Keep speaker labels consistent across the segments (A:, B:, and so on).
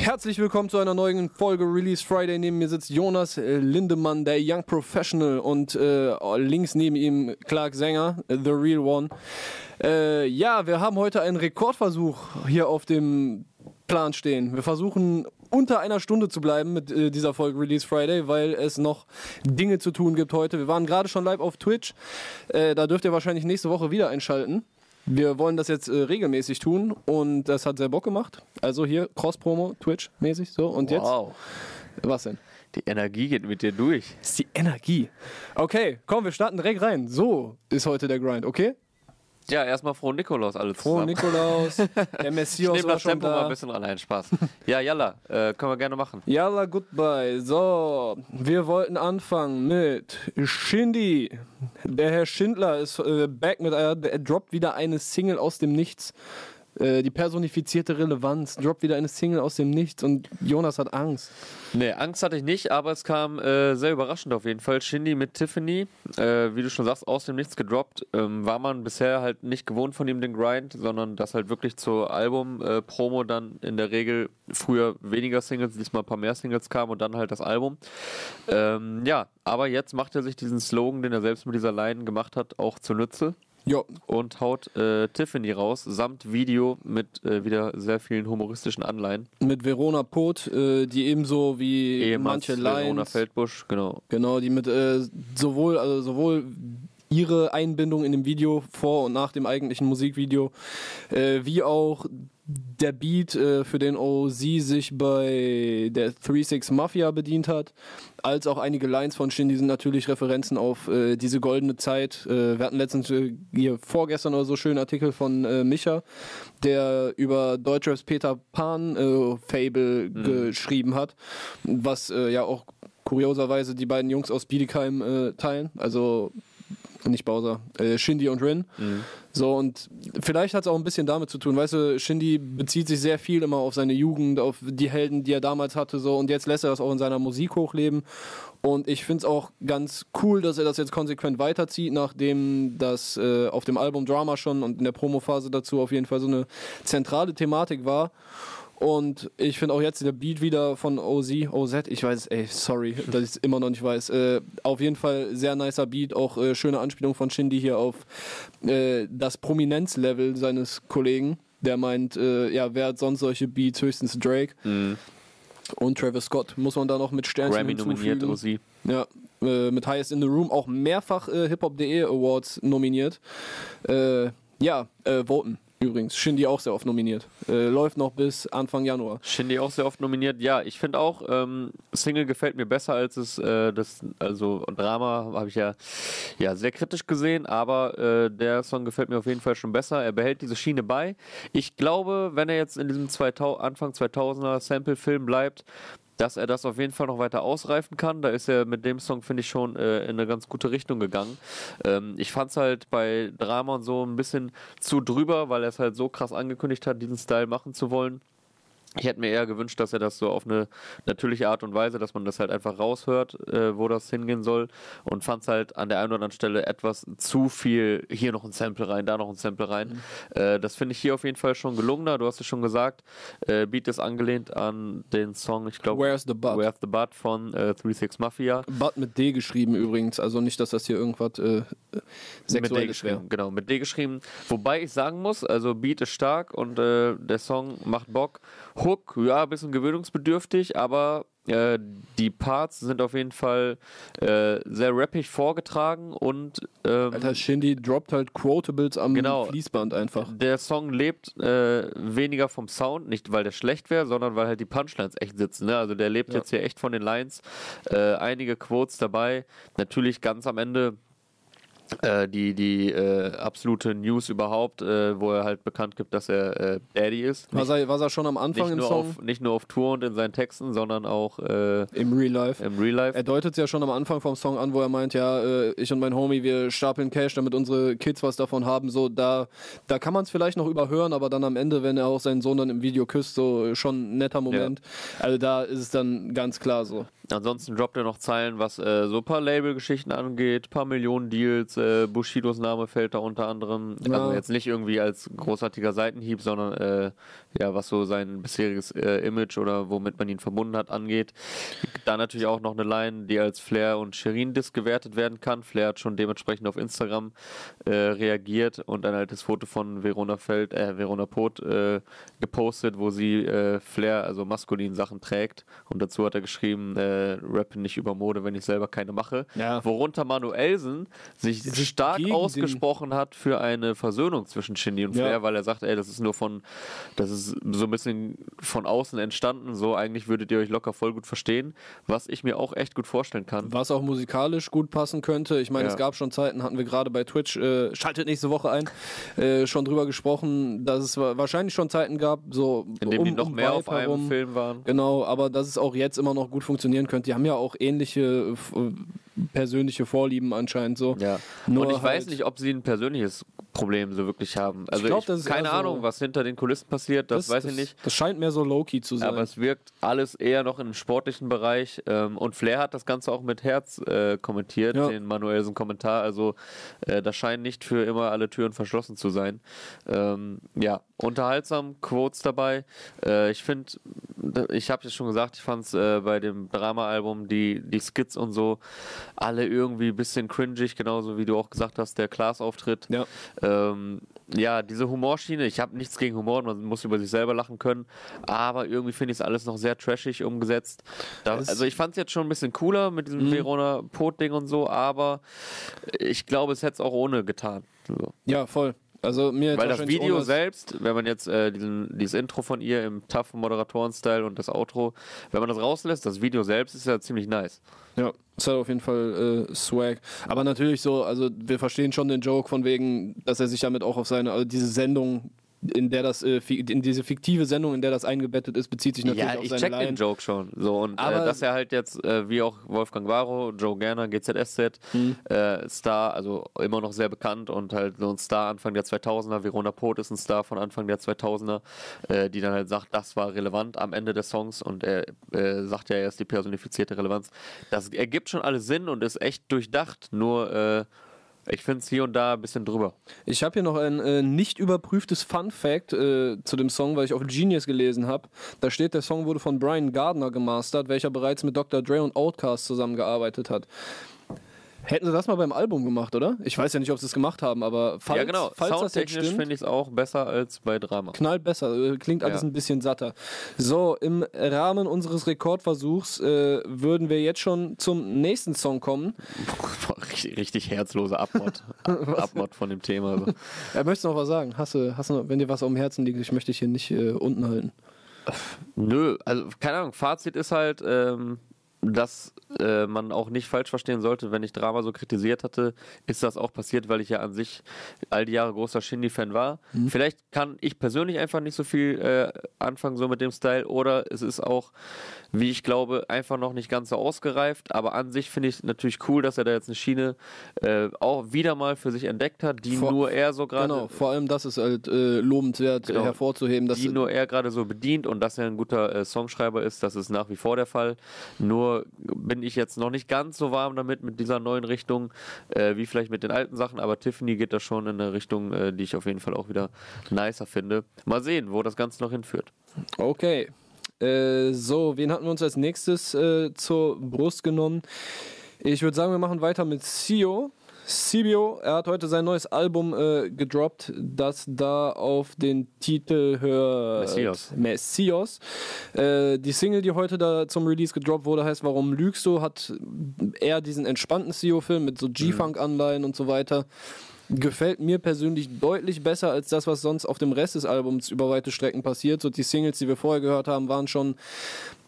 A: Herzlich willkommen zu einer neuen Folge Release Friday. Neben mir sitzt Jonas äh, Lindemann, der Young Professional, und äh, links neben ihm Clark Sänger, The Real One. Äh, ja, wir haben heute einen Rekordversuch hier auf dem Plan stehen. Wir versuchen unter einer Stunde zu bleiben mit äh, dieser Folge Release Friday, weil es noch Dinge zu tun gibt heute. Wir waren gerade schon live auf Twitch. Äh, da dürft ihr wahrscheinlich nächste Woche wieder einschalten. Wir wollen das jetzt äh, regelmäßig tun und das hat sehr Bock gemacht. Also hier Cross-Promo, Twitch-mäßig so. Und
B: Wow.
A: jetzt, was denn?
B: Die Energie geht mit dir durch.
A: Das ist die Energie. Okay, komm, wir starten direkt rein. So ist heute der Grind, okay?
B: Ja, erstmal frohen Nikolaus alle
A: Frohe
B: zusammen.
A: Nikolaus, der
B: ich
A: Messias
B: nehme
A: war
B: das Tempo mal
A: da.
B: ein bisschen allein, Spaß. ja, Jalla, äh, können wir gerne machen.
A: Yalla, goodbye. So, wir wollten anfangen mit Shindy. Der Herr Schindler ist äh, back mit einer, er droppt wieder eine Single aus dem Nichts. Äh, die personifizierte Relevanz droppt wieder eine Single aus dem Nichts und Jonas hat Angst.
B: Nee, Angst hatte ich nicht, aber es kam äh, sehr überraschend auf jeden Fall. Shindy mit Tiffany, äh, wie du schon sagst, aus dem Nichts gedroppt. Ähm, war man bisher halt nicht gewohnt von ihm den Grind, sondern dass halt wirklich zur Album-Promo dann in der Regel früher weniger Singles, diesmal ein paar mehr Singles kamen und dann halt das Album. Ähm, ja, aber jetzt macht er sich diesen Slogan, den er selbst mit dieser Line gemacht hat, auch zunutze
A: Jo,
B: und haut äh, Tiffany raus, samt Video mit äh, wieder sehr vielen humoristischen Anleihen.
A: mit Verona Pot, äh, die ebenso wie
B: Ehemals
A: manche
B: Verona
A: Lines,
B: Feldbusch, genau.
A: genau, die mit äh, sowohl, also sowohl ihre Einbindung in dem Video vor und nach dem eigentlichen Musikvideo, äh, wie auch der Beat, äh, für den OZ sich bei der 3-6 Mafia bedient hat, als auch einige Lines von Shindy sind natürlich Referenzen auf äh, diese goldene Zeit. Äh, wir hatten letztens äh, hier vorgestern oder so schönen Artikel von äh, Micha, der über Deutschraps Peter Pan äh, Fable geschrieben hat, was ja auch kurioserweise die beiden Jungs aus Bietigheim äh, teilen, also nicht Bowser, äh, Shindy und Rin. So, und vielleicht hat es auch ein bisschen damit zu tun, weißt du, Shindy bezieht sich sehr viel immer auf seine Jugend, auf die Helden, die er damals hatte, so, und jetzt lässt er das auch in seiner Musik hochleben. Und ich finde es auch ganz cool, dass er das jetzt konsequent weiterzieht, nachdem das äh, auf dem Album Drama schon und in der Promophase dazu auf jeden Fall so eine zentrale Thematik war. Und ich finde auch jetzt der Beat wieder von OZ, OZ, ich weiß, ey, sorry, dass ich es immer noch nicht weiß. Äh, auf jeden Fall sehr nicer Beat, auch äh, schöne Anspielung von Shindy hier auf äh, das Prominenzlevel seines Kollegen. Der meint, äh, ja, wer hat sonst solche Beats? Höchstens Drake. Und Travis Scott muss man da noch mit Sternchen
B: Grammy nominiert. OZ.
A: Ja, äh, mit Highest in the Room auch mehrfach äh, Hip-Hop.de Awards nominiert. Ja, äh, voten übrigens. Shindy auch sehr oft nominiert. Äh, läuft noch bis Anfang Januar.
B: Shindy auch sehr oft nominiert. Ja, ich finde auch, ähm, Single gefällt mir besser als es, äh, das, also Drama habe ich ja, ja sehr kritisch gesehen, aber äh, der Song gefällt mir auf jeden Fall schon besser. Er behält diese Schiene bei. Ich glaube, wenn er jetzt in diesem 2000, Anfang 2000er Sample-Film bleibt, dass er das auf jeden Fall noch weiter ausreifen kann. Da ist er mit dem Song, finde ich, schon äh, in eine ganz gute Richtung gegangen. Ähm, ich fand es halt bei Drama und so ein bisschen zu drüber, weil er es halt so krass angekündigt hat, diesen Style machen zu wollen. Ich hätte mir eher gewünscht, dass er das so auf eine natürliche Art und Weise, dass man das halt einfach raushört, äh, wo das hingehen soll. Und fand es halt an der einen oder anderen Stelle etwas zu viel, hier noch ein Sample rein, da noch ein Sample rein. Äh, das finde ich hier auf jeden Fall schon gelungener. Du hast es schon gesagt, äh, Beat ist angelehnt an den Song, ich glaube,
A: Where's the Butt?
B: Where's the Butt von äh, 36 Mafia.
A: Butt mit D geschrieben übrigens. Also nicht, dass das hier irgendwas äh,
B: mit D
A: Sexuelles wäre.
B: geschrieben, genau, mit D geschrieben. Wobei ich sagen muss, also Beat ist stark und äh, der Song macht Bock. Hook, ja, ein bisschen gewöhnungsbedürftig, aber äh, die Parts sind auf jeden Fall äh, sehr rappig vorgetragen und ähm,
A: Alter, Shindy droppt halt Quotables am
B: Genau.
A: Fließband einfach.
B: der Song lebt äh, weniger vom Sound, nicht weil der schlecht wäre, sondern weil halt die Punchlines echt sitzen. Ne? Also der lebt
A: Ja.
B: jetzt hier echt von den Lines. Äh, einige Quotes dabei. Natürlich ganz am Ende äh, die, die äh, absolute News überhaupt, äh, wo er halt bekannt gibt, dass er äh, Daddy ist.
A: Was er, was er schon am Anfang
B: Nicht
A: im
B: nur,
A: Song,
B: auf, nicht nur auf Tour und in seinen Texten, sondern auch äh,
A: im Real Life.
B: im Real Life.
A: Er deutet es ja schon am Anfang vom Song an, wo er meint, ja, äh, ich und mein Homie, wir stapeln Cash, damit unsere Kids was davon haben. So, da, da kann man es vielleicht noch überhören, aber dann am Ende, wenn er auch seinen Sohn dann im Video küsst, so schon ein netter Moment. Also da ist es dann ganz klar so.
B: Ansonsten droppt er noch Zeilen, was äh, so ein paar Label-Geschichten angeht, paar Millionen Deals, äh, Bushidos Name fällt da unter anderem.
A: Ja.
B: Also jetzt nicht irgendwie als großartiger Seitenhieb, sondern äh, ja, was so sein bisheriges äh, Image oder womit man ihn verbunden hat angeht. Da natürlich auch noch eine Line, die als Flair und Shirin Disc gewertet werden kann. Flair hat schon dementsprechend auf Instagram äh, reagiert und ein altes Foto von Verona Feld, äh, Verona Pot äh, gepostet, wo sie Flair, also maskulin Sachen trägt. Und dazu hat er geschrieben, äh, rappen nicht über Mode, wenn ich selber keine mache.
A: Ja.
B: Worunter Manuelsen sich
A: Sich
B: stark ausgesprochen hat für eine Versöhnung zwischen Shindy und
A: Ja.
B: Flair, weil er sagt, ey, das ist nur von, das ist so ein bisschen von außen entstanden, so eigentlich würdet ihr euch locker voll gut verstehen, was ich mir auch echt gut vorstellen kann.
A: Was auch musikalisch gut passen könnte. Ich meine,
B: Ja.
A: es gab schon Zeiten, hatten wir gerade bei Twitch, äh, schaltet nächste Woche ein, äh, schon drüber gesprochen, dass es wa- wahrscheinlich schon Zeiten gab, so
B: In dem
A: um,
B: die noch
A: um
B: mehr auf
A: Vibe
B: einem
A: herum.
B: Film waren.
A: Genau, aber dass es auch jetzt immer noch gut funktionieren könnte. Die haben ja auch ähnliche äh, f- äh, persönliche Vorlieben anscheinend so.
B: Ja.
A: Nur
B: und ich weiß
A: halt-
B: nicht, ob sie ein persönliches Problem so wirklich haben. Also ich,
A: glaub, das ist
B: keine
A: so-
B: Ahnung, was hinter den Kulissen passiert, das, weiß ich nicht.
A: Das scheint mehr so low-key zu sein.
B: Aber es wirkt alles eher noch im sportlichen Bereich. Ähm, und Flair hat das Ganze auch mit Herz äh, kommentiert,
A: Ja.
B: den Manuelsen Kommentar. Also äh, da scheinen nicht für immer alle Türen verschlossen zu sein. Ähm, ja, unterhaltsam, Quotes dabei. Äh, ich finde, ich habe es schon gesagt, ich fand es äh, bei dem Drama-Album, die, die Skits und so, alle irgendwie ein bisschen cringig, genauso wie du auch gesagt hast, der Klaas-Auftritt.
A: ja.
B: Ähm, ja, diese Humorschiene, ich habe nichts gegen Humor, man muss über sich selber lachen können, aber irgendwie finde ich es alles noch sehr trashig umgesetzt. Da, also ich fand es jetzt schon ein bisschen cooler mit diesem
A: Mhm.
B: Verona Pot-Ding und so, aber ich glaube, es hätte es auch ohne getan. So.
A: ja, voll. Also mir
B: Weil das Video
A: ohne-
B: selbst, wenn man jetzt äh, diesen, dieses Intro von ihr im tough Moderatoren-Style und das Outro, wenn man das rauslässt, das Video selbst ist ja ziemlich nice.
A: Ja, ist halt auf jeden Fall äh, Swag. Aber natürlich so, also wir verstehen schon den Joke von wegen, dass er sich damit auch auf seine, also diese Sendung, in der das, äh, in diese fiktive Sendung, in der das eingebettet ist, bezieht sich natürlich
B: Ja,
A: auf
B: ich
A: seine
B: check
A: Line.
B: den Joke schon. So, und äh,
A: Aber-
B: dass er halt jetzt, äh, wie auch Wolfgang Barrow, Joe Gerner, GZSZ,
A: Mhm.
B: äh, Star, also immer noch sehr bekannt und halt so ein Star Anfang der 2000er. Verona Pot ist ein Star von Anfang der 2000er, äh, die dann halt sagt, das war relevant am Ende des Songs und er äh, sagt ja, er ist die personifizierte Relevanz. Das ergibt schon alles Sinn und ist echt durchdacht, nur äh, ich finde es hier und da ein bisschen drüber.
A: Ich habe hier noch ein äh, nicht überprüftes Fun Fact äh, zu dem Song, weil ich auf Genius gelesen habe. Da steht, der Song wurde von Brian Gardner gemastert, welcher bereits mit Dr. Dre und Outkast zusammengearbeitet hat. Hätten sie das mal beim Album gemacht, oder? Ich weiß ja nicht, ob sie es gemacht haben, aber falls,
B: ja, genau.
A: falls das jetzt
B: finde ich es auch besser als bei Drama.
A: knallt besser, äh, klingt alles
B: Ja.
A: ein bisschen satter. So, im Rahmen unseres Rekordversuchs äh, würden wir jetzt schon zum nächsten Song kommen.
B: richtig, richtig herzlose Abmod, Abmod von dem Thema. So.
A: Er möchte noch was sagen. Hast du, hast du noch, wenn dir was auf dem Herzen liegt, ich möchte dich hier nicht äh, unten halten.
B: Nö, also keine Ahnung, Fazit ist halt, ähm, dass äh, man auch nicht falsch verstehen sollte, wenn ich Drama so kritisiert hatte, ist das auch passiert, weil ich ja an sich all die Jahre großer Shindy-Fan war. Vielleicht kann ich persönlich einfach nicht so viel äh, anfangen so mit dem Style oder es ist auch, wie ich glaube, einfach noch nicht ganz so ausgereift, aber an sich finde ich natürlich cool, dass er da jetzt eine Schiene äh, auch wieder mal für sich entdeckt hat, die
A: Vor-
B: nur er so gerade
A: Genau, vor allem das ist halt äh, lobenswert
B: Genau.
A: hervorzuheben. Dass
B: die nur er gerade so bedient und dass er ein guter äh, Songschreiber ist, das ist nach wie vor der Fall. Nur bin ich jetzt noch nicht ganz so warm damit mit dieser neuen Richtung, äh, wie vielleicht mit den alten Sachen, aber Tiffany geht da schon in eine Richtung, äh, die ich auf jeden Fall auch wieder nicer finde. Mal sehen, wo das Ganze noch hinführt.
A: Okay. Äh, so, wen hatten wir uns als nächstes äh, zur Brust genommen? Ich würde sagen, wir machen weiter mit Sio. Sibio, er hat heute sein neues Album äh, gedroppt, das da auf den Titel hört.
B: Messias.
A: Messias. Äh, die Single, die heute da zum Release gedroppt wurde, heißt Warum lügst du? Hat eher diesen entspannten Sio-Film mit so G-Funk-Anleihen und so weiter. Gefällt mir persönlich deutlich besser als das, was sonst auf dem Rest des Albums über weite Strecken passiert. So die Singles, die wir vorher gehört haben, waren schon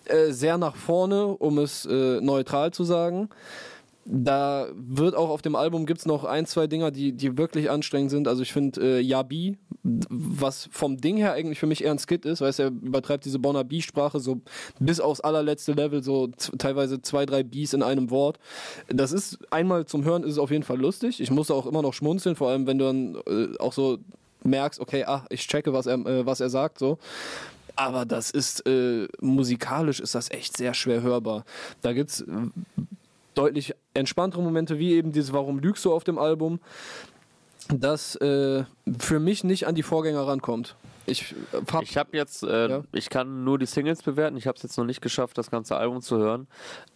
A: äh, sehr nach vorne, um es äh, neutral zu sagen. Da wird auch auf dem Album gibt es noch ein, zwei Dinger, die, die wirklich anstrengend sind. Also ich finde äh, Yabi, was vom Ding her eigentlich für mich eher ein Skit ist, weißt er übertreibt diese Bonner B-Sprache so bis aufs allerletzte Level, so teilweise zwei, drei Bs in einem Wort. Das ist einmal zum Hören ist es auf jeden Fall lustig. Ich musste auch immer noch schmunzeln, vor allem wenn du dann äh, auch so merkst, okay, ach, ich checke, was er, äh, was er sagt, so. aber das ist äh, musikalisch ist das echt sehr schwer hörbar. Da gibt es deutlich entspanntere Momente, wie eben dieses Warum lügst du auf dem Album, das äh, für mich nicht an die Vorgänger rankommt. Ich
B: habe ich hab jetzt, äh, ja. ich kann nur die Singles bewerten. Ich habe es jetzt noch nicht geschafft, das ganze Album zu hören,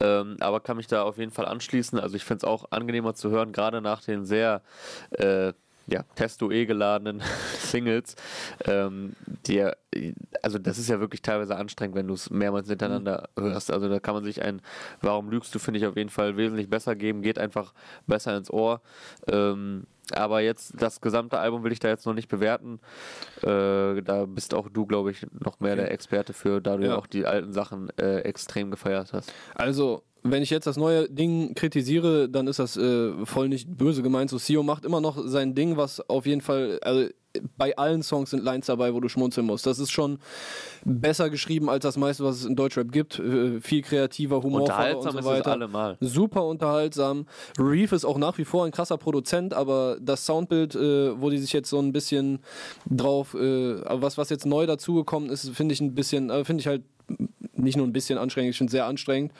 B: ähm, aber kann mich da auf jeden Fall anschließen. Also ich finde es auch angenehmer zu hören, gerade nach den sehr äh, ja, Testo-E geladenen Singles. Ähm, die, also das ist ja wirklich teilweise anstrengend, wenn du es mehrmals hintereinander mhm. hörst. Also da kann man sich ein Warum lügst du, finde ich auf jeden Fall wesentlich besser geben, geht einfach besser ins Ohr. Ähm, aber jetzt das gesamte Album will ich da jetzt noch nicht bewerten. Äh, da bist auch du, glaube ich, noch mehr okay. der Experte für, da du ja. auch die alten Sachen äh, extrem gefeiert hast.
A: Also wenn ich jetzt das neue Ding kritisiere, dann ist das äh, voll nicht böse gemeint. So, Sio macht immer noch sein Ding, was auf jeden Fall, also bei allen Songs sind Lines dabei, wo du schmunzeln musst. Das ist schon besser geschrieben als das meiste, was es in Deutschrap gibt. Äh, viel kreativer, Humor
B: unterhaltsam und so weiter. Ist es allemal.
A: Super unterhaltsam. Reef ist auch nach wie vor ein krasser Produzent, aber das Soundbild, äh, wo die sich jetzt so ein bisschen drauf, äh, was, was jetzt neu dazugekommen ist, finde ich ein bisschen, äh, finde ich halt nicht nur ein bisschen anstrengend, finde sehr anstrengend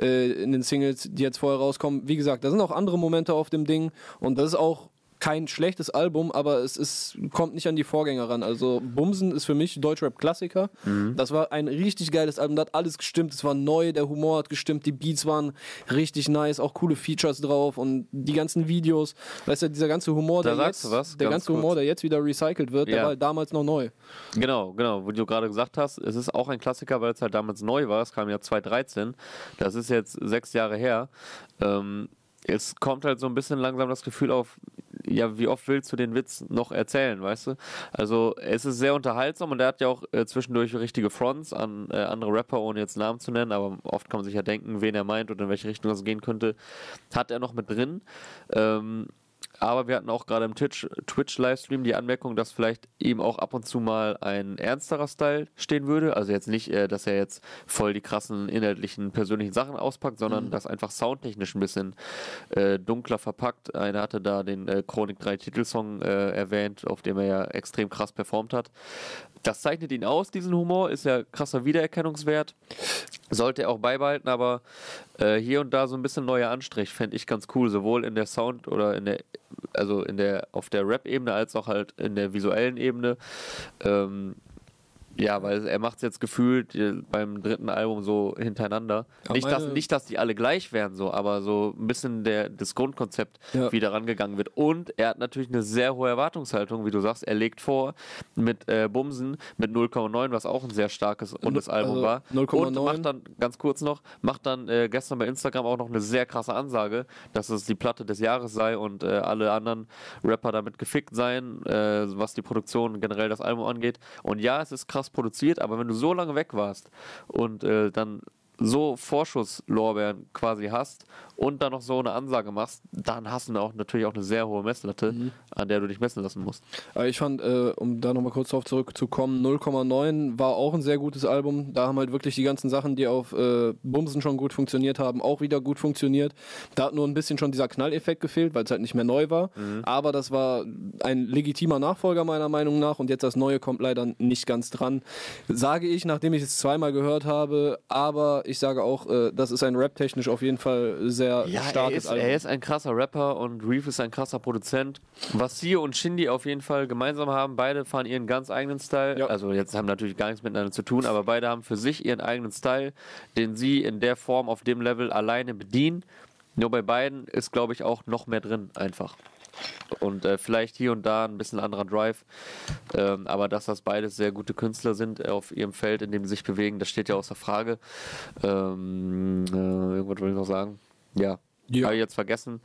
A: äh, in den Singles, die jetzt vorher rauskommen. Wie gesagt, da sind auch andere Momente auf dem Ding und das ist auch kein schlechtes Album, aber es ist, kommt nicht an die Vorgänger ran. Also Bumsen ist für mich Deutschrap-Klassiker. Mhm. Das war ein richtig geiles Album, da hat alles gestimmt. Es war neu, der Humor hat gestimmt, die Beats waren richtig nice, auch coole Features drauf und die ganzen Videos. Weißt du, dieser ganze Humor,
B: da
A: der, jetzt,
B: was,
A: der ganze Humor, der jetzt wieder recycelt wird, ja. der war damals noch neu.
B: Genau, genau, wo du gerade gesagt hast, es ist auch ein Klassiker, weil es halt damals neu war. Es kam ja 2013. Das ist jetzt sechs Jahre her. Ähm, es kommt halt so ein bisschen langsam das Gefühl auf, ja, wie oft willst du den Witz noch erzählen, weißt du? Also es ist sehr unterhaltsam und er hat ja auch äh, zwischendurch richtige Fronts an äh, andere Rapper, ohne jetzt Namen zu nennen, aber oft kann man sich ja denken, wen er meint und in welche Richtung das gehen könnte. Hat er noch mit drin. Ähm, aber wir hatten auch gerade im Twitch-Livestream die Anmerkung, dass vielleicht ihm auch ab und zu mal ein ernsterer Style stehen würde. Also jetzt nicht, äh, dass er jetzt voll die krassen inhaltlichen, persönlichen Sachen auspackt, sondern mhm. das einfach soundtechnisch ein bisschen äh, dunkler verpackt. Einer hatte da den äh, Chronik 3 Titelsong äh, erwähnt, auf dem er ja extrem krass performt hat. Das zeichnet ihn aus, diesen Humor, ist ja krasser Wiedererkennungswert. Sollte er auch beibehalten, aber äh, hier und da so ein bisschen neuer Anstrich fände ich ganz cool, sowohl in der Sound oder in der, also in der, auf der Rap-Ebene als auch halt in der visuellen Ebene. Ähm, ja, weil er macht es jetzt gefühlt beim dritten Album so hintereinander. nicht, dass, nicht, dass die alle gleich wären, so, aber so ein bisschen der, das Grundkonzept ja. wieder rangegangen wird. Und er hat natürlich eine sehr hohe Erwartungshaltung, wie du sagst. Er legt vor mit äh, Bumsen mit 0,9, was auch ein sehr starkes rundes also Album war. 0, und macht dann, ganz kurz noch, macht dann äh, gestern bei Instagram auch noch eine sehr krasse Ansage, dass es die Platte des Jahres sei und äh, alle anderen Rapper damit gefickt seien, äh, was die Produktion generell das Album angeht. Und ja, es ist krass krass produziert, aber wenn du so lange weg warst und äh, dann so Vorschusslorbeeren quasi hast und dann noch so eine Ansage machst, dann hast du auch natürlich auch eine sehr hohe Messlatte, mhm. an der du dich messen lassen musst.
A: Aber ich fand, äh, um da nochmal kurz drauf zurückzukommen, 0,9 war auch ein sehr gutes Album. Da haben halt wirklich die ganzen Sachen, die auf äh, Bumsen schon gut funktioniert haben, auch wieder gut funktioniert. Da hat nur ein bisschen schon dieser Knalleffekt gefehlt, weil es halt nicht mehr neu war. Mhm. Aber das war ein legitimer Nachfolger meiner Meinung nach und jetzt das Neue kommt leider nicht ganz dran. Sage ich, nachdem ich es zweimal gehört habe, aber ich sage auch, äh, das ist ein rap-technisch auf jeden Fall sehr ja, starkes
B: er ist,
A: Album.
B: Er ist ein krasser Rapper und Reef ist ein krasser Produzent. Was Sio und Shindy auf jeden Fall gemeinsam haben, beide fahren ihren ganz eigenen Style. Ja. Also jetzt haben natürlich gar nichts miteinander zu tun, aber beide haben für sich ihren eigenen Style, den sie in der Form auf dem Level alleine bedienen. Nur bei beiden ist, glaube ich, auch noch mehr drin einfach. Und äh, vielleicht hier und da ein bisschen anderer Drive. Ähm, aber dass das beides sehr gute Künstler sind auf ihrem Feld, in dem sie sich bewegen, das steht ja außer Frage. Ähm, äh, irgendwas wollte ich noch sagen. Ja, ja. habe ich jetzt vergessen.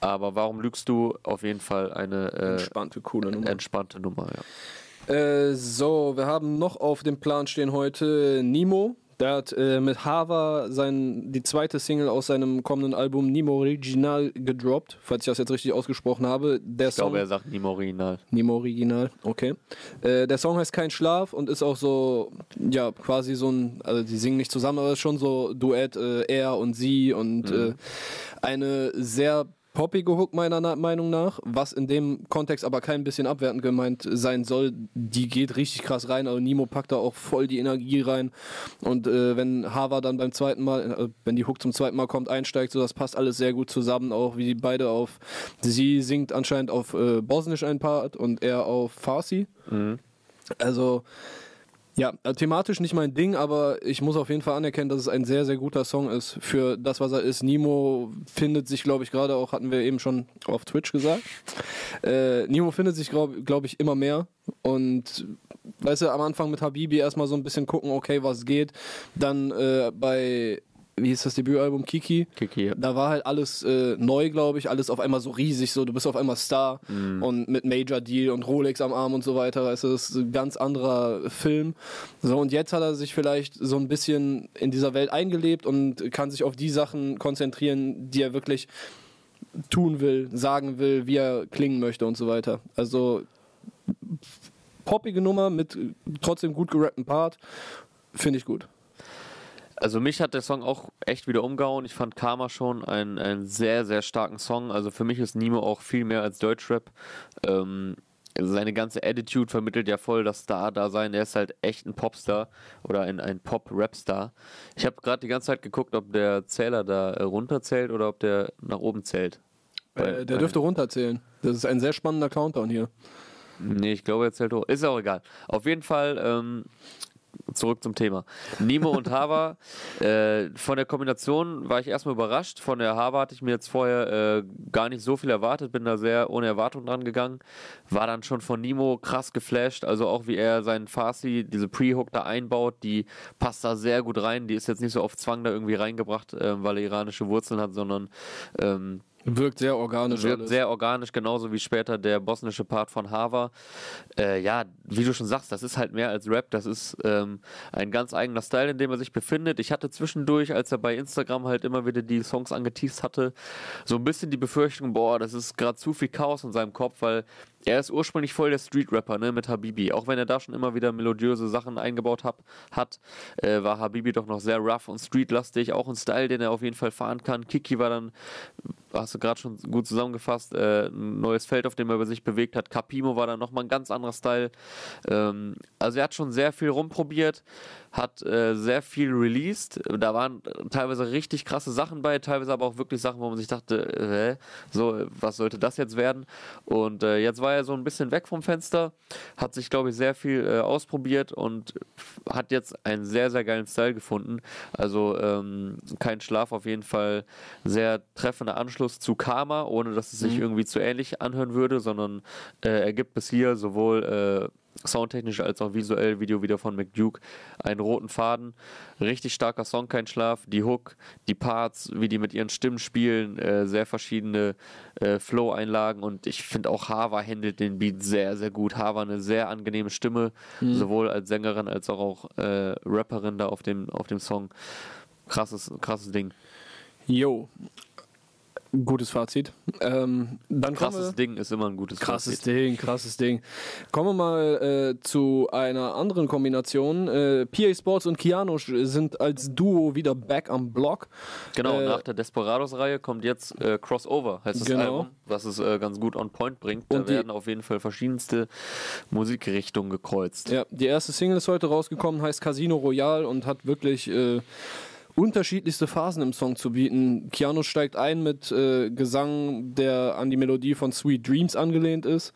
B: Aber warum lügst du? Auf jeden Fall eine
A: äh, entspannte, coole
B: Nummer. Entspannte Nummer,
A: ja. Äh, so, wir haben noch auf dem Plan stehen heute Nemo der hat äh, mit Hava sein, die zweite Single aus seinem kommenden Album Nimo Original gedroppt, falls ich das jetzt richtig ausgesprochen habe. Der
B: ich glaube, er sagt Nimo Original.
A: Nimo Original, okay. Äh, der Song heißt Kein Schlaf und ist auch so, ja, quasi so ein, also die singen nicht zusammen, aber es ist schon so Duett, äh, er und sie und mhm. Äh, eine sehr poppige Hook meiner Meinung nach, was in dem Kontext aber kein bisschen abwertend gemeint sein soll. Die geht richtig krass rein, also Nemo packt da auch voll die Energie rein und äh, wenn Hava dann beim zweiten Mal, äh, wenn die Hook zum zweiten Mal kommt, einsteigt, so das passt alles sehr gut zusammen, auch wie die beide auf, sie singt anscheinend auf äh, Bosnisch ein Part und er auf Farsi.
B: Mhm.
A: Also ja, äh, thematisch nicht mein Ding, aber ich muss auf jeden Fall anerkennen, dass es ein sehr, sehr guter Song ist für das, was er ist. Nemo findet sich, glaube ich, gerade auch, hatten wir eben schon auf Twitch gesagt. Äh, Nemo findet sich, glaube glaub ich, immer mehr. Und weißt du, am Anfang mit Habibi erstmal so ein bisschen gucken, okay, was geht. Dann äh, bei wie hieß das Debütalbum Kiki?
B: Kiki, ja.
A: Da war halt alles äh, neu, glaube ich, alles auf einmal so riesig, so du bist auf einmal Star
B: Mhm.
A: und mit Major Deal und Rolex am Arm und so weiter, weißt du, das ist ein ganz anderer Film. So und jetzt hat er sich vielleicht so ein bisschen in dieser Welt eingelebt und kann sich auf die Sachen konzentrieren, die er wirklich tun will, sagen will, wie er klingen möchte und so weiter. Also poppige Nummer mit trotzdem gut gerappten Part, finde ich gut.
B: Also mich hat der Song auch echt wieder umgehauen. Ich fand Karma schon einen, einen sehr, sehr starken Song. Also für mich ist Nemo auch viel mehr als Deutschrap. Ähm, seine ganze Attitude vermittelt ja voll das Star-Dasein. Er ist halt echt ein Popstar oder ein, ein Pop-Rap-Star. Ich habe gerade die ganze Zeit geguckt, ob der Zähler da äh, runterzählt oder ob der nach oben zählt.
A: Äh, der
B: bei-
A: dürfte runterzählen. Das ist ein sehr spannender Countdown hier.
B: Nee, ich glaube, er zählt hoch. Ist auch egal. Auf jeden Fall ähm, zurück zum Thema. Nemo und Hava. äh, von der Kombination war ich erstmal überrascht. Von der Hava hatte ich mir jetzt vorher äh, gar nicht so viel erwartet. Bin da sehr ohne Erwartung dran gegangen. War dann schon von Nemo krass geflasht. Also auch wie er seinen Farsi, diese Pre-Hook da einbaut, die passt da sehr gut rein. Die ist jetzt nicht so auf Zwang da irgendwie reingebracht, ähm, weil er iranische Wurzeln hat, sondern ähm,
A: Wirkt sehr organisch.
B: wirkt
A: alles.
B: sehr organisch, genauso wie später der bosnische Part von Hava. Äh, ja, wie du schon sagst, das ist halt mehr als Rap, das ist ähm, ein ganz eigener Style, in dem er sich befindet. Ich hatte zwischendurch, als er bei Instagram halt immer wieder die Songs angeteased hatte, so ein bisschen die Befürchtung, boah, das ist gerade zu viel Chaos in seinem Kopf, weil er ist ursprünglich voll der Street-Rapper, ne, mit Habibi. Auch wenn er da schon immer wieder melodiöse Sachen eingebaut hab, hat, äh, war Habibi doch noch sehr rough und streetlastig. Auch ein Style, den er auf jeden Fall fahren kann. Kiki war dann, hast du gerade schon gut zusammengefasst, äh, ein neues Feld, auf dem er sich bewegt hat. Capimo war dann nochmal ein ganz anderer Style. Ähm, also er hat schon sehr viel rumprobiert, hat äh, sehr viel released. Da waren teilweise richtig krasse Sachen bei, teilweise aber auch wirklich Sachen, wo man sich dachte, äh, so, was sollte das jetzt werden? Und äh, jetzt war er so ein bisschen weg vom Fenster, hat sich, glaube ich, sehr viel äh, ausprobiert und hat jetzt einen sehr, sehr geilen Style gefunden. Also ähm, kein Schlaf, auf jeden Fall sehr treffender Anschluss zu Karma, ohne dass es sich irgendwie zu ähnlich anhören würde, sondern äh, er gibt bis hier sowohl äh, soundtechnisch als auch visuell, Video wieder von McDuke, einen roten Faden. Richtig starker Song, kein Schlaf. Die Hook, die Parts, wie die mit ihren Stimmen spielen, äh, sehr verschiedene äh, Flow-Einlagen und ich finde auch Hava handelt den Beat sehr, sehr gut. Hava eine sehr angenehme Stimme, sowohl als Sängerin als auch, auch äh, Rapperin da auf dem, auf dem Song. Krasses, krasses Ding.
A: Jo. Gutes Fazit. Ähm, dann
B: Krasses
A: wir,
B: Ding ist immer ein gutes
A: Krasses
B: Fazit.
A: Ding, krasses Ding. Kommen wir mal äh, zu einer anderen Kombination. Äh, PA Sports und Kianosch sind als Duo wieder back am Block.
B: Genau,
A: Äh,
B: nach der Desperados-Reihe kommt jetzt äh, Crossover, heißt das
A: Genau.
B: Album, was es äh, ganz gut on point bringt. Da
A: Und die-
B: werden auf jeden Fall verschiedenste Musikrichtungen gekreuzt.
A: Ja, die erste Single ist heute rausgekommen, heißt Casino Royale und hat wirklich äh, unterschiedlichste Phasen im Song zu bieten. Keanu steigt ein mit äh, Gesang, der an die Melodie von Sweet Dreams angelehnt ist.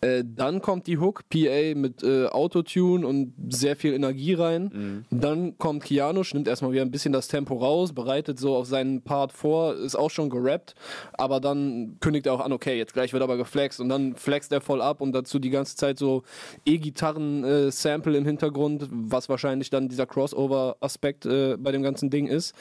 A: Äh, dann kommt die Hook, PA mit äh, Autotune und sehr viel Energie rein. Dann kommt Keanu, nimmt erstmal wieder ein bisschen das Tempo raus, bereitet so auf seinen Part vor, ist auch schon gerappt, aber dann kündigt er auch an, okay, jetzt gleich wird aber geflext und dann flext er voll ab und dazu die ganze Zeit so E-Gitarren-Sample im Hintergrund, was wahrscheinlich dann dieser Crossover-Aspekt äh, bei dem ganzen Ding ist.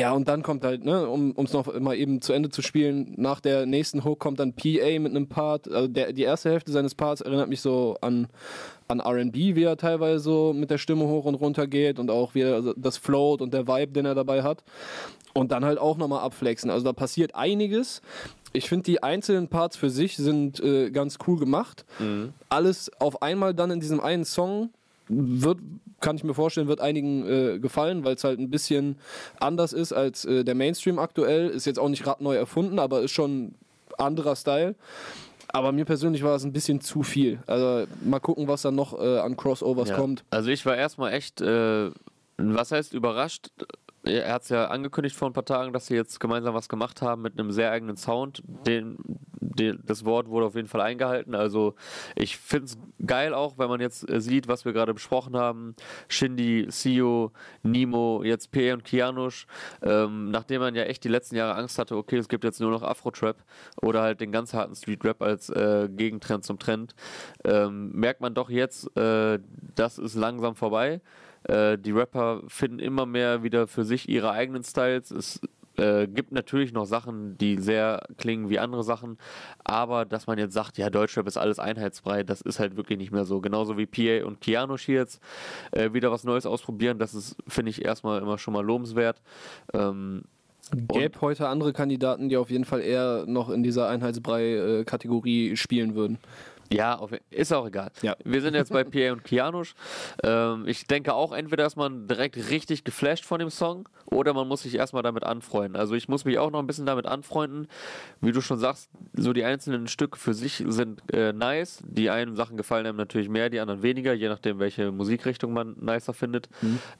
A: Ja, und dann kommt halt, ne, um es noch mal eben zu Ende zu spielen, nach der nächsten Hook kommt dann PA mit einem Part. Also der, die erste Hälfte seines Parts erinnert mich so an, an RB, wie er teilweise so mit der Stimme hoch und runter geht und auch wie er, das Float und der Vibe, den er dabei hat. Und dann halt auch nochmal abflexen. Also da passiert einiges. Ich finde, die einzelnen Parts für sich sind äh, ganz cool gemacht. Alles auf einmal dann in diesem einen Song wird, kann ich mir vorstellen, wird einigen äh, gefallen, weil es halt ein bisschen anders ist als äh, der Mainstream aktuell. Ist jetzt auch nicht gerade neu erfunden, aber ist schon anderer Style. Aber mir persönlich war es ein bisschen zu viel. Also mal gucken, was da noch äh, an Crossovers
B: Ja.
A: kommt.
B: Also ich war erstmal echt, äh, was heißt überrascht? Er hat es ja angekündigt vor ein paar Tagen, dass sie jetzt gemeinsam was gemacht haben mit einem sehr eigenen Sound. Den, den, das Wort wurde auf jeden Fall eingehalten. Also ich finde es geil auch, wenn man jetzt äh, sieht, was wir gerade besprochen haben. Shindy, Sio, Nemo, jetzt P und Kianush. Ähm, nachdem man ja echt die letzten Jahre Angst hatte, okay, es gibt jetzt nur noch Afro-Trap oder halt den ganz harten Street-Rap als äh, Gegentrend zum Trend, ähm, merkt man doch jetzt, äh, das ist langsam vorbei. Äh, die Rapper finden immer mehr wieder für sich ihre eigenen Styles. Es äh, gibt natürlich noch Sachen, die sehr klingen wie andere Sachen, aber dass man jetzt sagt, ja, Deutschrap ist alles einheitsbrei, das ist halt wirklich nicht mehr so. Genauso wie PA und Keanu hier jetzt äh, wieder was Neues ausprobieren, das ist, finde ich, erstmal immer schon mal lobenswert. Ähm,
A: Gäbe heute andere Kandidaten, die auf jeden Fall eher noch in dieser Einheitsbrei-Kategorie spielen würden.
B: Ja, auf, ist auch egal.
A: Ja.
B: Wir sind jetzt bei Pierre und Kianush. Ähm, ich denke auch, entweder ist man direkt richtig geflasht von dem Song oder man muss sich erstmal damit anfreunden. Also ich muss mich auch noch ein bisschen damit anfreunden. Wie du schon sagst, so die einzelnen Stücke für sich sind äh, nice. Die einen Sachen gefallen einem natürlich mehr, die anderen weniger, je nachdem, welche Musikrichtung man nicer findet.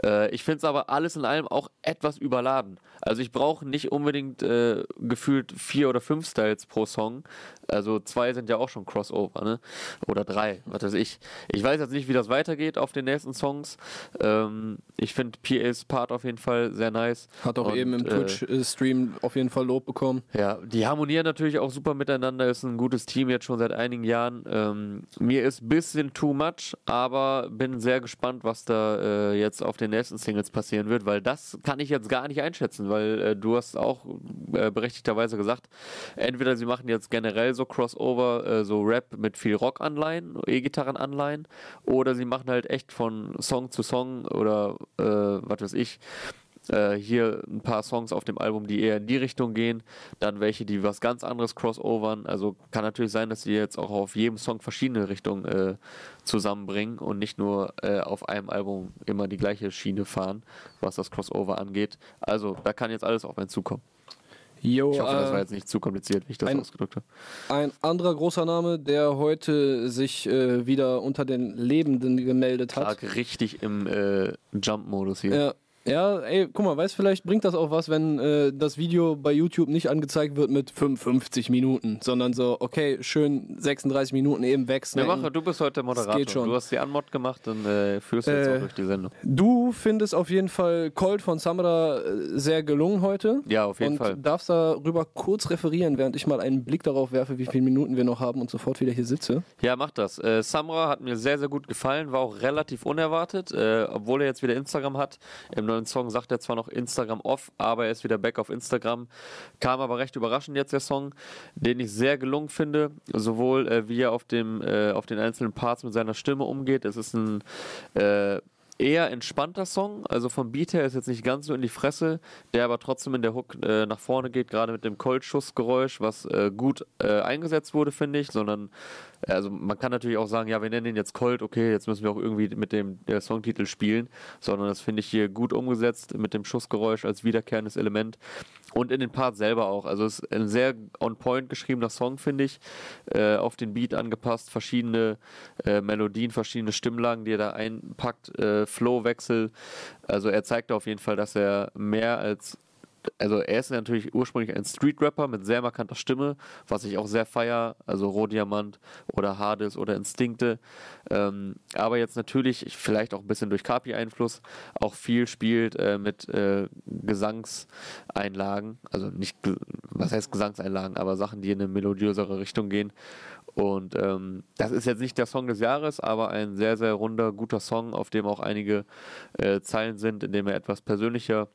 B: Äh, ich finde es aber alles in allem auch etwas überladen. Also ich brauche nicht unbedingt äh, gefühlt vier oder fünf Styles pro Song. Also zwei sind ja auch schon Crossover, ne? Oder drei, was weiß ich. Ich weiß jetzt nicht, wie das weitergeht auf den nächsten Songs. Ähm, ich finde PA's Part auf jeden Fall sehr nice.
A: Hat auch
B: Und,
A: eben im
B: äh,
A: Twitch-Stream auf jeden Fall Lob bekommen.
B: ja, die harmonieren natürlich auch super miteinander, ist ein gutes Team jetzt schon seit einigen Jahren. Ähm, mir ist ein bisschen too much, aber bin sehr gespannt, was da äh, jetzt auf den nächsten Singles passieren wird, weil das kann ich jetzt gar nicht einschätzen, weil äh, du hast auch äh, berechtigterweise gesagt, entweder sie machen jetzt generell so Crossover, äh, so Rap mit viel Rock-Anleihen, E-Gitarren-Anleihen, oder sie machen halt echt von Song zu Song oder äh, was weiß ich, äh, hier ein paar Songs auf dem Album, die eher in die Richtung gehen, dann welche, die was ganz anderes crossovern. Also kann natürlich sein, dass sie jetzt auch auf jedem Song verschiedene Richtungen äh, zusammenbringen und nicht nur äh, auf einem Album immer die gleiche Schiene fahren, was das Crossover angeht. Also da kann jetzt alles auf einen zukommen.
A: Jo,
B: Ich hoffe, das war
A: äh,
B: jetzt nicht zu kompliziert, wie ich das
A: ein-
B: ausgedrückt habe.
A: ein anderer großer Name, der heute sich äh, wieder unter den Lebenden gemeldet hat.
B: Lag richtig im äh, Jump-Modus hier.
A: Ja, ja, ey, guck mal, weißt vielleicht bringt das auch was, wenn äh, das Video bei YouTube nicht angezeigt wird mit 55 Minuten, sondern so, okay, schön 36 Minuten eben
B: Ja,
A: wegsnacken.
B: Macher, du bist heute der Moderator.
A: geht schon.
B: Du hast die Anmod gemacht und äh, führst jetzt
A: Äh,
B: auch durch die Sendung.
A: Du findest auf jeden Fall Colt von Samra äh, sehr gelungen heute.
B: Ja, auf jeden
A: und
B: Fall.
A: darfst darüber kurz referieren, während ich mal einen Blick darauf werfe, wie viele Minuten wir noch haben und sofort wieder hier sitze.
B: Ja, mach das. Äh, Samra hat mir sehr, sehr gut gefallen, war auch relativ unerwartet, äh, obwohl er jetzt wieder Instagram hat. Im neuen Song sagt er zwar noch Instagram off, aber er ist wieder back auf Instagram. Kam aber recht überraschend jetzt der Song, den ich sehr gelungen finde, sowohl äh, wie er auf, dem, äh, auf den einzelnen Parts mit seiner Stimme umgeht. Es ist ein äh, eher entspannter Song, also vom Beat her ist jetzt nicht ganz so in die Fresse, der aber trotzdem in der Hook äh, nach vorne geht, gerade mit dem Colt-Schussgeräusch, was äh, gut äh, eingesetzt wurde, finde ich, sondern also man kann natürlich auch sagen, ja, wir nennen ihn jetzt Colt, okay, jetzt müssen wir auch irgendwie mit dem Songtitel spielen, sondern das finde ich hier gut umgesetzt mit dem Schussgeräusch als wiederkehrendes Element und in den Part selber auch. Also es ist ein sehr on point geschriebener Song, finde ich, äh, auf den Beat angepasst, verschiedene äh, Melodien, verschiedene Stimmlagen, die er da einpackt, äh, Flowwechsel. Also er zeigt auf jeden Fall, dass er mehr als also er ist natürlich ursprünglich ein Street-Rapper mit sehr markanter Stimme, was ich auch sehr feier, also Rohdiamant oder Hades oder Instinkte. Ähm, aber jetzt natürlich, vielleicht auch ein bisschen durch Kapi-Einfluss, auch viel spielt äh, mit äh, Gesangseinlagen, also nicht, was heißt Gesangseinlagen, aber Sachen, die in eine melodiösere Richtung gehen. Und ähm, das ist jetzt nicht der Song des Jahres, aber ein sehr, sehr runder, guter Song, auf dem auch einige äh, Zeilen sind, in dem er etwas persönlicher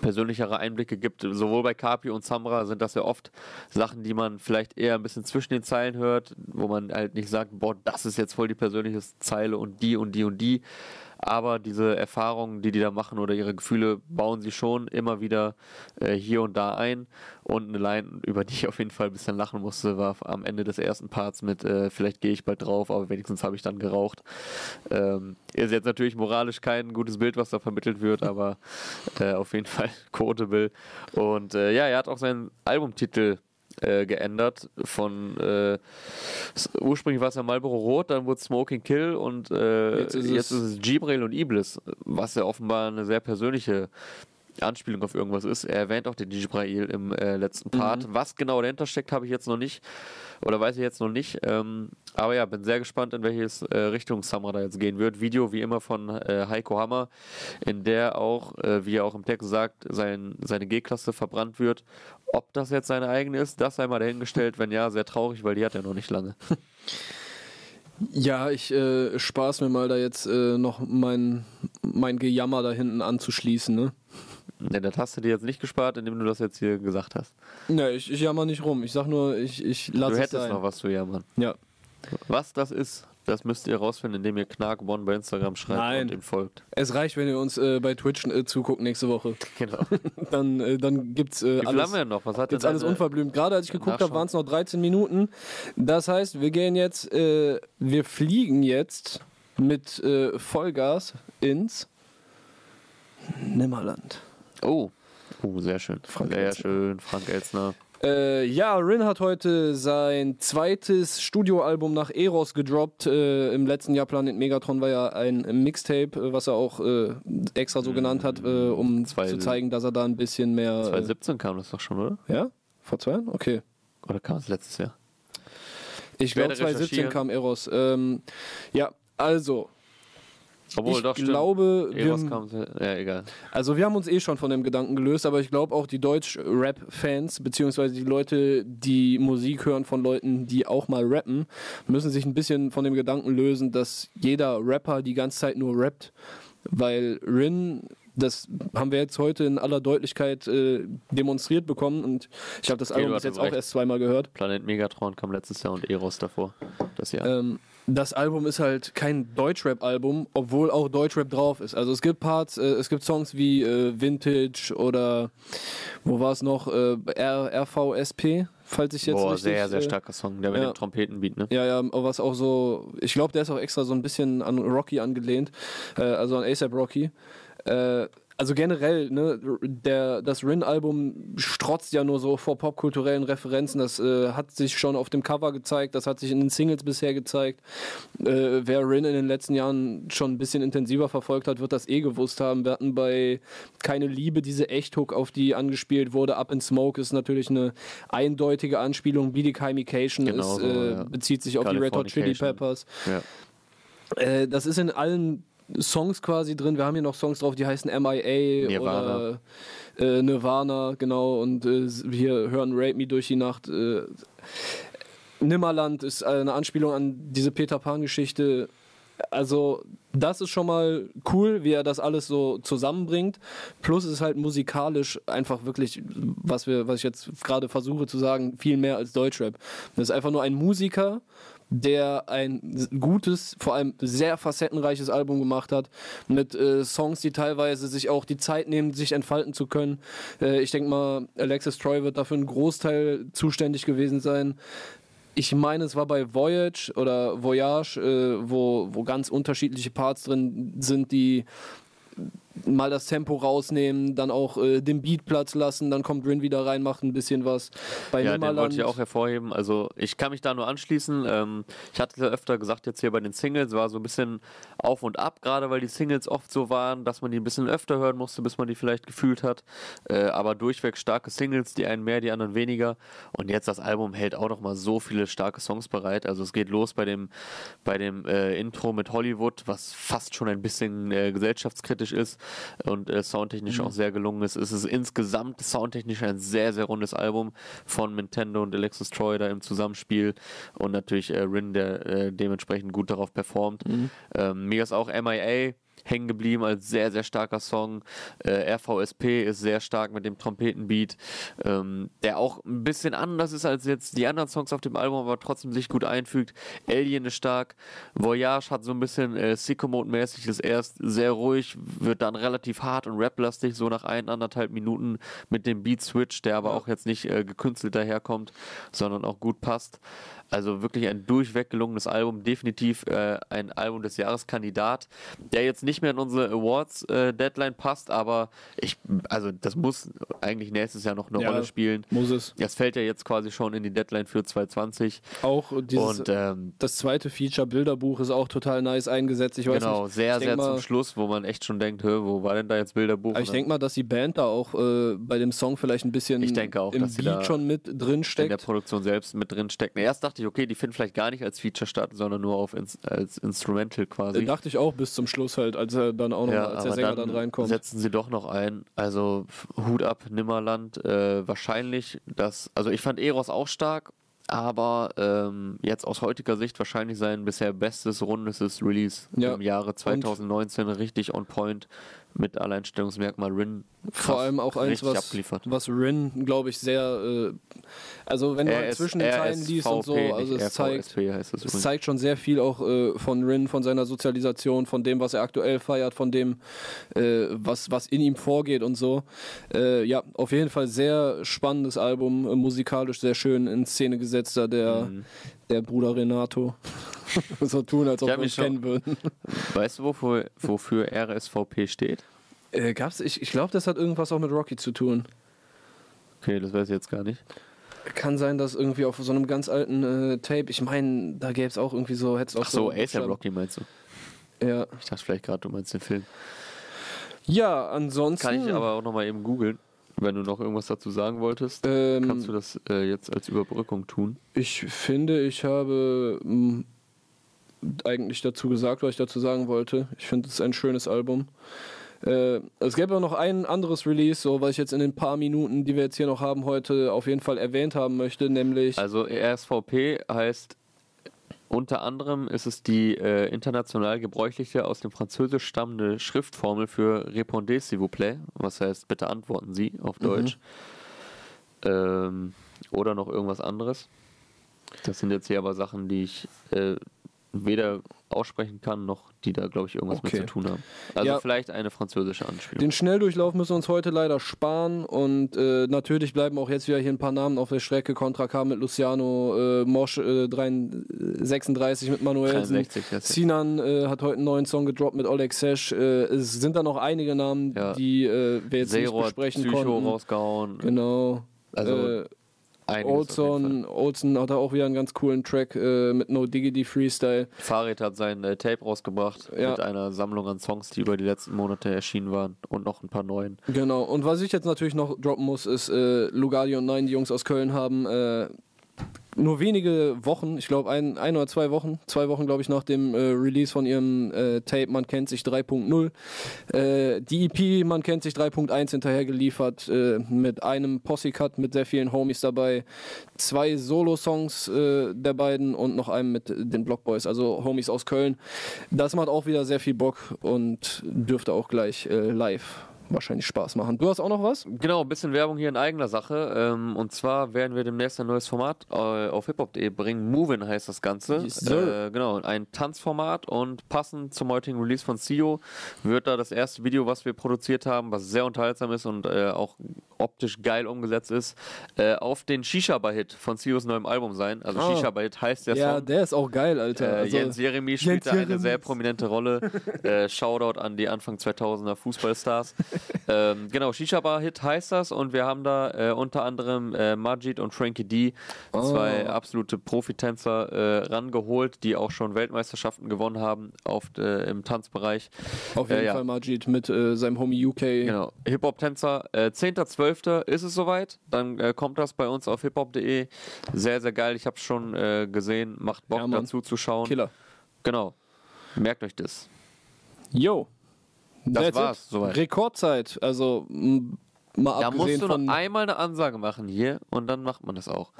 B: persönlichere Einblicke gibt. Sowohl bei Kapi und Samra sind das ja oft Sachen, die man vielleicht eher ein bisschen zwischen den Zeilen hört, wo man halt nicht sagt, boah, das ist jetzt voll die persönliche Zeile und die und die und die. Aber diese Erfahrungen, die die da machen oder ihre Gefühle, bauen sie schon immer wieder äh, hier und da ein. Und eine Line, über die ich auf jeden Fall ein bisschen lachen musste, war am Ende des ersten Parts mit, äh, vielleicht gehe ich bald drauf, aber wenigstens habe ich dann geraucht. Ähm, ist jetzt natürlich moralisch kein gutes Bild, was da vermittelt wird, aber äh, auf jeden Fall quotable. Und äh, ja, er hat auch seinen Albumtitel äh, geändert. Von äh, ursprünglich war es ja Marlboro Rot, dann wurde Smoking Kill und äh,
A: Jetzt
B: jetzt,
A: ist
B: ist
A: es-
B: es Gibril und Iblis, was ja offenbar eine sehr persönliche Anspielung auf irgendwas ist. Er erwähnt auch den Jibrail im äh, letzten Part. Was genau dahinter steckt, habe ich jetzt noch nicht. Oder weiß ich jetzt noch nicht. Ähm, aber ja, bin sehr gespannt, in welches äh, Richtung Samra da jetzt gehen wird. Video wie immer von äh, Heiko Hammer, in der auch, äh, wie er auch im Text sagt, sein, seine G-Klasse verbrannt wird. Ob das jetzt seine eigene ist, das sei mal dahingestellt. Wenn ja, sehr traurig, weil die hat er noch nicht lange.
A: Ja, ich äh, spaß mir mal da jetzt äh, noch mein, mein Gejammer da hinten anzuschließen, ne?
B: Ne, das hast du dir jetzt nicht gespart, indem du das jetzt hier gesagt hast.
A: Ne, ich, ich jammer nicht rum. Ich sag nur, ich, ich
B: Du
A: lasse es
B: hättest
A: sein.
B: noch was zu jammern.
A: Ja.
B: Was das ist, das müsst ihr rausfinden, indem ihr Knark One bei Instagram schreibt
A: Nein.
B: und ihm folgt.
A: Es reicht, wenn ihr uns äh, bei Twitch äh, zuguckt nächste Woche.
B: Genau.
A: Dann, äh, dann gibt's äh,
B: Wie viel haben
A: alles,
B: wir denn noch? Was hat
A: gibt's
B: denn
A: alles unverblümt. Gerade als ich geguckt habe, waren es noch 13 Minuten. Das heißt, wir gehen jetzt, äh, wir fliegen jetzt mit äh, Vollgas ins Nimmerland.
B: Oh. Oh, sehr schön.
A: Frank
B: sehr
A: Elstner.
B: schön, Frank Elstner.
A: Äh, ja, Rin hat heute sein zweites Studioalbum nach Eros gedroppt. Äh, Im letzten Jahr Planet Megatron war ja ein Mixtape, äh, was er auch äh, extra so genannt hat, äh, um
B: Zwei-
A: zu zeigen, dass er da ein bisschen mehr.
B: 2017 kam das doch schon, oder?
A: Äh, ja? Vor zwei Jahren? Okay.
B: Oder kam es letztes Jahr?
A: Ich
B: werde
A: glaube 2017
B: recherchieren.
A: kam Eros. Ähm, ja, also.
B: Obwohl,
A: ich
B: doch,
A: glaube, wir,
B: ja, egal.
A: Also wir haben uns eh schon von dem Gedanken gelöst, aber ich glaube auch die Deutsch-Rap-Fans, beziehungsweise die Leute, die Musik hören von Leuten, die auch mal rappen, müssen sich ein bisschen von dem Gedanken lösen, dass jeder Rapper die ganze Zeit nur rappt. Weil Rin, das haben wir jetzt heute in aller Deutlichkeit äh, demonstriert bekommen und ich habe das Album bis jetzt auch
B: recht.
A: erst zweimal gehört.
B: Planet Megatron kam letztes Jahr und Eros davor. Das Jahr.
A: Ähm, das Album ist halt kein Deutschrap-Album, obwohl auch Deutschrap drauf ist. Also es gibt Parts, äh, es gibt Songs wie äh, Vintage oder wo war es noch? Äh, R RVSP, falls ich jetzt
B: Boah,
A: richtig...
B: sehr, sehr
A: äh,
B: starker Song. Der mit
A: ja.
B: dem Trompetenbeat, ne?
A: Ja, ja, was auch so, ich glaube, der ist auch extra so ein bisschen an Rocky angelehnt, äh, also an ASAP Rocky. Also generell, ne, der, das Rin-Album strotzt ja nur so vor popkulturellen Referenzen. Das äh, hat sich schon auf dem Cover gezeigt, das hat sich in den Singles bisher gezeigt. Äh, wer Rin in den letzten Jahren schon ein bisschen intensiver verfolgt hat, wird das eh gewusst haben. Wir hatten bei Keine Liebe diese Echt-Hook, auf die angespielt wurde. Up in Smoke ist natürlich eine eindeutige Anspielung. Bidikamication
B: Genau
A: ist,
B: so,
A: äh,
B: ja.
A: bezieht sich auf die Red Hot Chili. Peppers.
B: Ja.
A: Äh, das ist in allen Songs quasi drin. Wir haben hier noch Songs drauf, die heißen MIA
B: Nirvana.
A: oder äh, Nirvana, genau. Und äh, wir hören Rape Me durch die Nacht. Äh, Nimmerland ist eine Anspielung an diese Peter Pan-Geschichte. Also, das ist schon mal cool, wie er das alles so zusammenbringt. Plus es ist halt musikalisch einfach wirklich, was wir, was ich jetzt gerade versuche zu sagen, viel mehr als Deutschrap. Das ist einfach nur ein Musiker, der ein gutes, vor allem sehr facettenreiches Album gemacht hat, mit äh, Songs, die teilweise sich auch die Zeit nehmen, sich entfalten zu können. Äh, ich denke mal, Alexis Troy wird dafür einen Großteil zuständig gewesen sein. Ich meine, es war bei Voyage oder Voyage, äh, wo, wo ganz unterschiedliche Parts drin sind, die mal das Tempo rausnehmen, dann auch äh, den Beat Platz lassen, dann kommt Rin wieder rein, macht ein bisschen was. Bei
B: Ja, den
A: Nimmerland,
B: wollte ich auch hervorheben. Also ich kann mich da nur anschließen. Ähm, ich hatte ja öfter gesagt, jetzt hier bei den Singles war so ein bisschen auf und ab, gerade weil die Singles oft so waren, dass man die ein bisschen öfter hören musste, bis man die vielleicht gefühlt hat. Äh, aber durchweg starke Singles, die einen mehr, die anderen weniger. Und jetzt das Album hält auch noch mal so viele starke Songs bereit. Also es geht los bei dem, bei dem äh, Intro mit Hollywood, was fast schon ein bisschen äh, gesellschaftskritisch ist und äh, soundtechnisch auch sehr gelungen ist. Es ist insgesamt soundtechnisch ein sehr, sehr rundes Album von Nintendo und Alexis Troy da im Zusammenspiel und natürlich äh, Rin, der äh, dementsprechend gut darauf performt. Ähm, mir ist auch MIA hängen geblieben als sehr, sehr starker Song. Äh, RVSP ist sehr stark mit dem Trompetenbeat, ähm, der auch ein bisschen anders ist als jetzt die anderen Songs auf dem Album, aber trotzdem sich gut einfügt. Alien ist stark. Voyage hat so ein bisschen äh, Sicko-Mode-mäßig, ist erst sehr ruhig, wird dann relativ hart und rap-lastig, so nach ein, anderthalb Minuten mit dem Beat-Switch, der aber auch jetzt nicht äh, gekünstelt daherkommt, sondern auch gut passt. Also wirklich ein durchweg gelungenes Album, definitiv äh, ein Album des Jahreskandidat, der jetzt nicht mehr in unsere Awards-Deadline äh, passt, aber ich, also das muss eigentlich nächstes Jahr noch eine ja, Rolle spielen.
A: Muss es.
B: Das fällt ja jetzt quasi schon in die Deadline für 2020.
A: Auch dieses, Und, ähm, das zweite Feature-Bilderbuch ist auch total nice eingesetzt. Ich weiß
B: genau,
A: nicht,
B: sehr, sehr mal, zum Schluss, wo man echt schon denkt, wo war denn da jetzt Bilderbuch?
A: Aber ich denke mal, dass die Band da auch äh, bei dem Song vielleicht ein bisschen
B: ich denke auch,
A: im
B: dass
A: Beat schon mit drin steckt. In
B: der Produktion selbst mit drin steckt. Erst dachte dachte ich, okay, die finden vielleicht gar nicht als Feature statt, sondern nur auf ins, als Instrumental quasi.
A: Äh, dachte ich auch bis zum Schluss halt, als er dann auch noch, ja, als der Sänger dann, dann, reinkommt.
B: Setzen sie doch noch ein. Also Hut ab, Nimmerland. Äh, wahrscheinlich das, also ich fand Eros auch stark, aber ähm, jetzt aus heutiger Sicht wahrscheinlich sein bisher bestes rundes Release ja. im Jahre 2019 Und richtig on point mit Alleinstellungsmerkmal Rin.
A: Vor allem auch eins, was, was Rin, glaube ich, sehr. Äh, also, wenn halt zwischen den Zeilen liest und so, also es zeigt, es zeigt schon sehr viel auch äh, von Rin, von seiner Sozialisation, von dem, was er aktuell feiert, von dem, äh, was, was in ihm vorgeht und so. Äh, ja, auf jeden Fall sehr spannendes Album, äh, musikalisch sehr schön in Szene gesetzt, da der, mhm. Der Bruder Renato. so tun, als ob wir uns kennen würden.
B: Weißt du, wofür, wofür RSVP steht?
A: Äh, gab's, ich ich glaube, das hat irgendwas auch mit Rocky zu tun.
B: Okay, das weiß ich jetzt gar nicht.
A: Kann sein, dass irgendwie auf so einem ganz alten äh, Tape, ich meine, da gäbe es auch irgendwie so, hätte auch
B: Ach so, so ASAP Rocky meinst
A: du? Ja.
B: Ich dachte vielleicht gerade, du meinst den Film.
A: Ja, ansonsten.
B: Kann ich aber auch nochmal eben googeln. Wenn du noch irgendwas dazu sagen wolltest, ähm, kannst du das äh, jetzt als Überbrückung tun.
A: Ich finde, ich habe mh, eigentlich dazu gesagt, was ich dazu sagen wollte. Ich finde, es ist ein schönes Album. Äh, es gäbe auch noch ein anderes Release, so was ich jetzt in den paar Minuten, die wir jetzt hier noch haben, heute auf jeden Fall erwähnt haben möchte, nämlich.
B: Also RSVP heißt unter anderem ist es die äh, international gebräuchliche aus dem Französisch stammende Schriftformel für Répondez s'il vous plaît, was heißt bitte antworten Sie auf mhm. Deutsch. Mhm. Ähm, oder noch irgendwas anderes. Das sind jetzt hier aber Sachen, die ich äh, weder aussprechen kann, noch die da, glaube ich, irgendwas okay. mit zu tun haben. Also ja, vielleicht eine französische Anspielung.
A: Den Schnelldurchlauf müssen wir uns heute leider sparen und äh, natürlich bleiben auch jetzt wieder hier ein paar Namen auf der Strecke. Contra K mit Luciano, äh, Mosch äh, 36 mit Manuel. Sinan äh, hat heute einen neuen Song gedroppt mit Oleg Sesh. Äh, es sind da noch einige Namen, ja. die äh, wir jetzt Zero nicht besprechen
B: Psycho
A: konnten.
B: rausgehauen.
A: Genau. Also äh, Olson, Olson hat auch wieder einen ganz coolen Track äh, mit No Diggity Freestyle.
B: Farid hat sein äh, Tape rausgebracht ja. mit einer Sammlung an Songs, die über die letzten Monate erschienen waren und noch ein paar neuen.
A: Genau, und was ich jetzt natürlich noch droppen muss, ist äh, Lugardi und Nein, die Jungs aus Köln haben äh, nur wenige Wochen, ich glaube ein, ein oder zwei Wochen, zwei Wochen glaube ich nach dem äh, Release von ihrem äh, Tape Man kennt sich 3.0, äh, die EP Man kennt sich 3.1 hinterher geliefert äh, mit einem Posse-Cut mit sehr vielen Homies dabei, zwei Solo-Songs äh, der beiden und noch einem mit den Blockboys, also Homies aus Köln. Das macht auch wieder sehr viel Bock und dürfte auch gleich äh, live wahrscheinlich Spaß machen. Du hast auch noch was?
B: Genau, ein bisschen Werbung hier in eigener Sache. Ähm, und zwar werden wir demnächst ein neues Format äh, auf hiphop.de bringen. Movin heißt das Ganze. Yes, äh, genau, ein Tanzformat und passend zum heutigen Release von CEO wird da das erste Video, was wir produziert haben, was sehr unterhaltsam ist und äh, auch optisch geil umgesetzt ist, äh, auf den Shisha-Bar-Hit von CEOs neuem Album sein. Also oh. Shisha-Bar-Hit heißt der
A: ja,
B: Song.
A: Ja, der ist auch geil, Alter.
B: Äh, also, Jens Jeremy spielt da eine sehr prominente Rolle. Äh, Shoutout an die Anfang 2000er Fußballstars. ähm, genau, Shisha Bar Hit heißt das und wir haben da äh, unter anderem äh, Majid und Frankie D, oh. zwei absolute Profitänzer, äh, rangeholt, die auch schon Weltmeisterschaften gewonnen haben auf, äh, im Tanzbereich.
A: Auf jeden äh, ja. Fall Majid mit äh, seinem Homie UK.
B: Genau, Hip-Hop-Tänzer. Äh, 10.12. ist es soweit, dann kommt das bei uns auf hiphop.de. Sehr, sehr geil, ich habe es schon gesehen, macht Bock ja, dazu zu schauen.
A: Killer.
B: Genau, merkt euch das.
A: Yo.
B: Das That's war's. It. Soweit.
A: Rekordzeit. Also mal
B: Da musst du noch einmal eine Ansage machen hier und dann macht man das auch.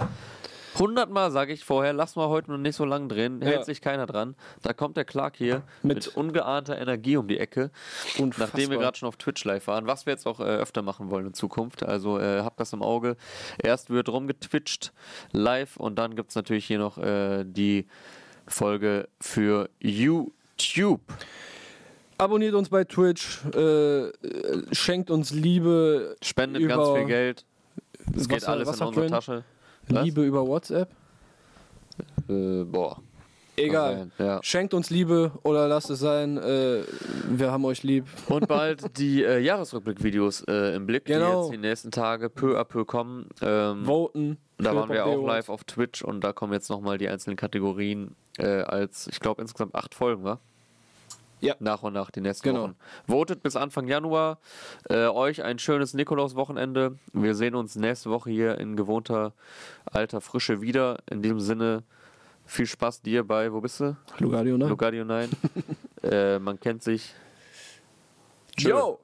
B: Hundertmal sage ich vorher, lass mal heute noch nicht so lang drehen, hält
A: Ja.
B: sich keiner dran. Da kommt der Clark hier mit,
A: Mit-
B: ungeahnter Energie um die Ecke.
A: Unfassbar.
B: Nachdem wir gerade schon auf Twitch live waren, was wir jetzt auch äh, öfter machen wollen in Zukunft. Also äh, habt das im Auge. Erst wird rumgetwitcht live und dann gibt es natürlich hier noch äh, die Folge für YouTube.
A: Abonniert uns bei Twitch, äh, schenkt uns Liebe,
B: Spendet ganz viel Geld. Es geht alles in unsere? Tasche. Was?
A: Liebe über WhatsApp.
B: Äh, boah.
A: Egal.
B: Kann sein, ja.
A: Schenkt uns Liebe oder lasst es sein. Äh, wir haben euch lieb.
B: Und bald die äh, Jahresrückblick-Videos äh, im Blick, die
A: Genau.
B: jetzt die nächsten Tage peu à peu kommen. Ähm,
A: Voten.
B: da waren wir auch live auf Twitch und da kommen jetzt nochmal die einzelnen Kategorien äh, als, ich glaube, insgesamt acht Folgen, wa?
A: Ja.
B: Nach und nach die nächsten
A: Genau.
B: Wochen. Votet bis Anfang Januar. Äh, euch ein schönes Nikolaus-Wochenende. Wir sehen uns nächste Woche hier in gewohnter alter Frische wieder. In diesem Sinne, viel Spaß dir bei, wo bist du?
A: Lugadio, ne?
B: Lugadio 9. äh, man kennt sich. Tschö.
A: Yo!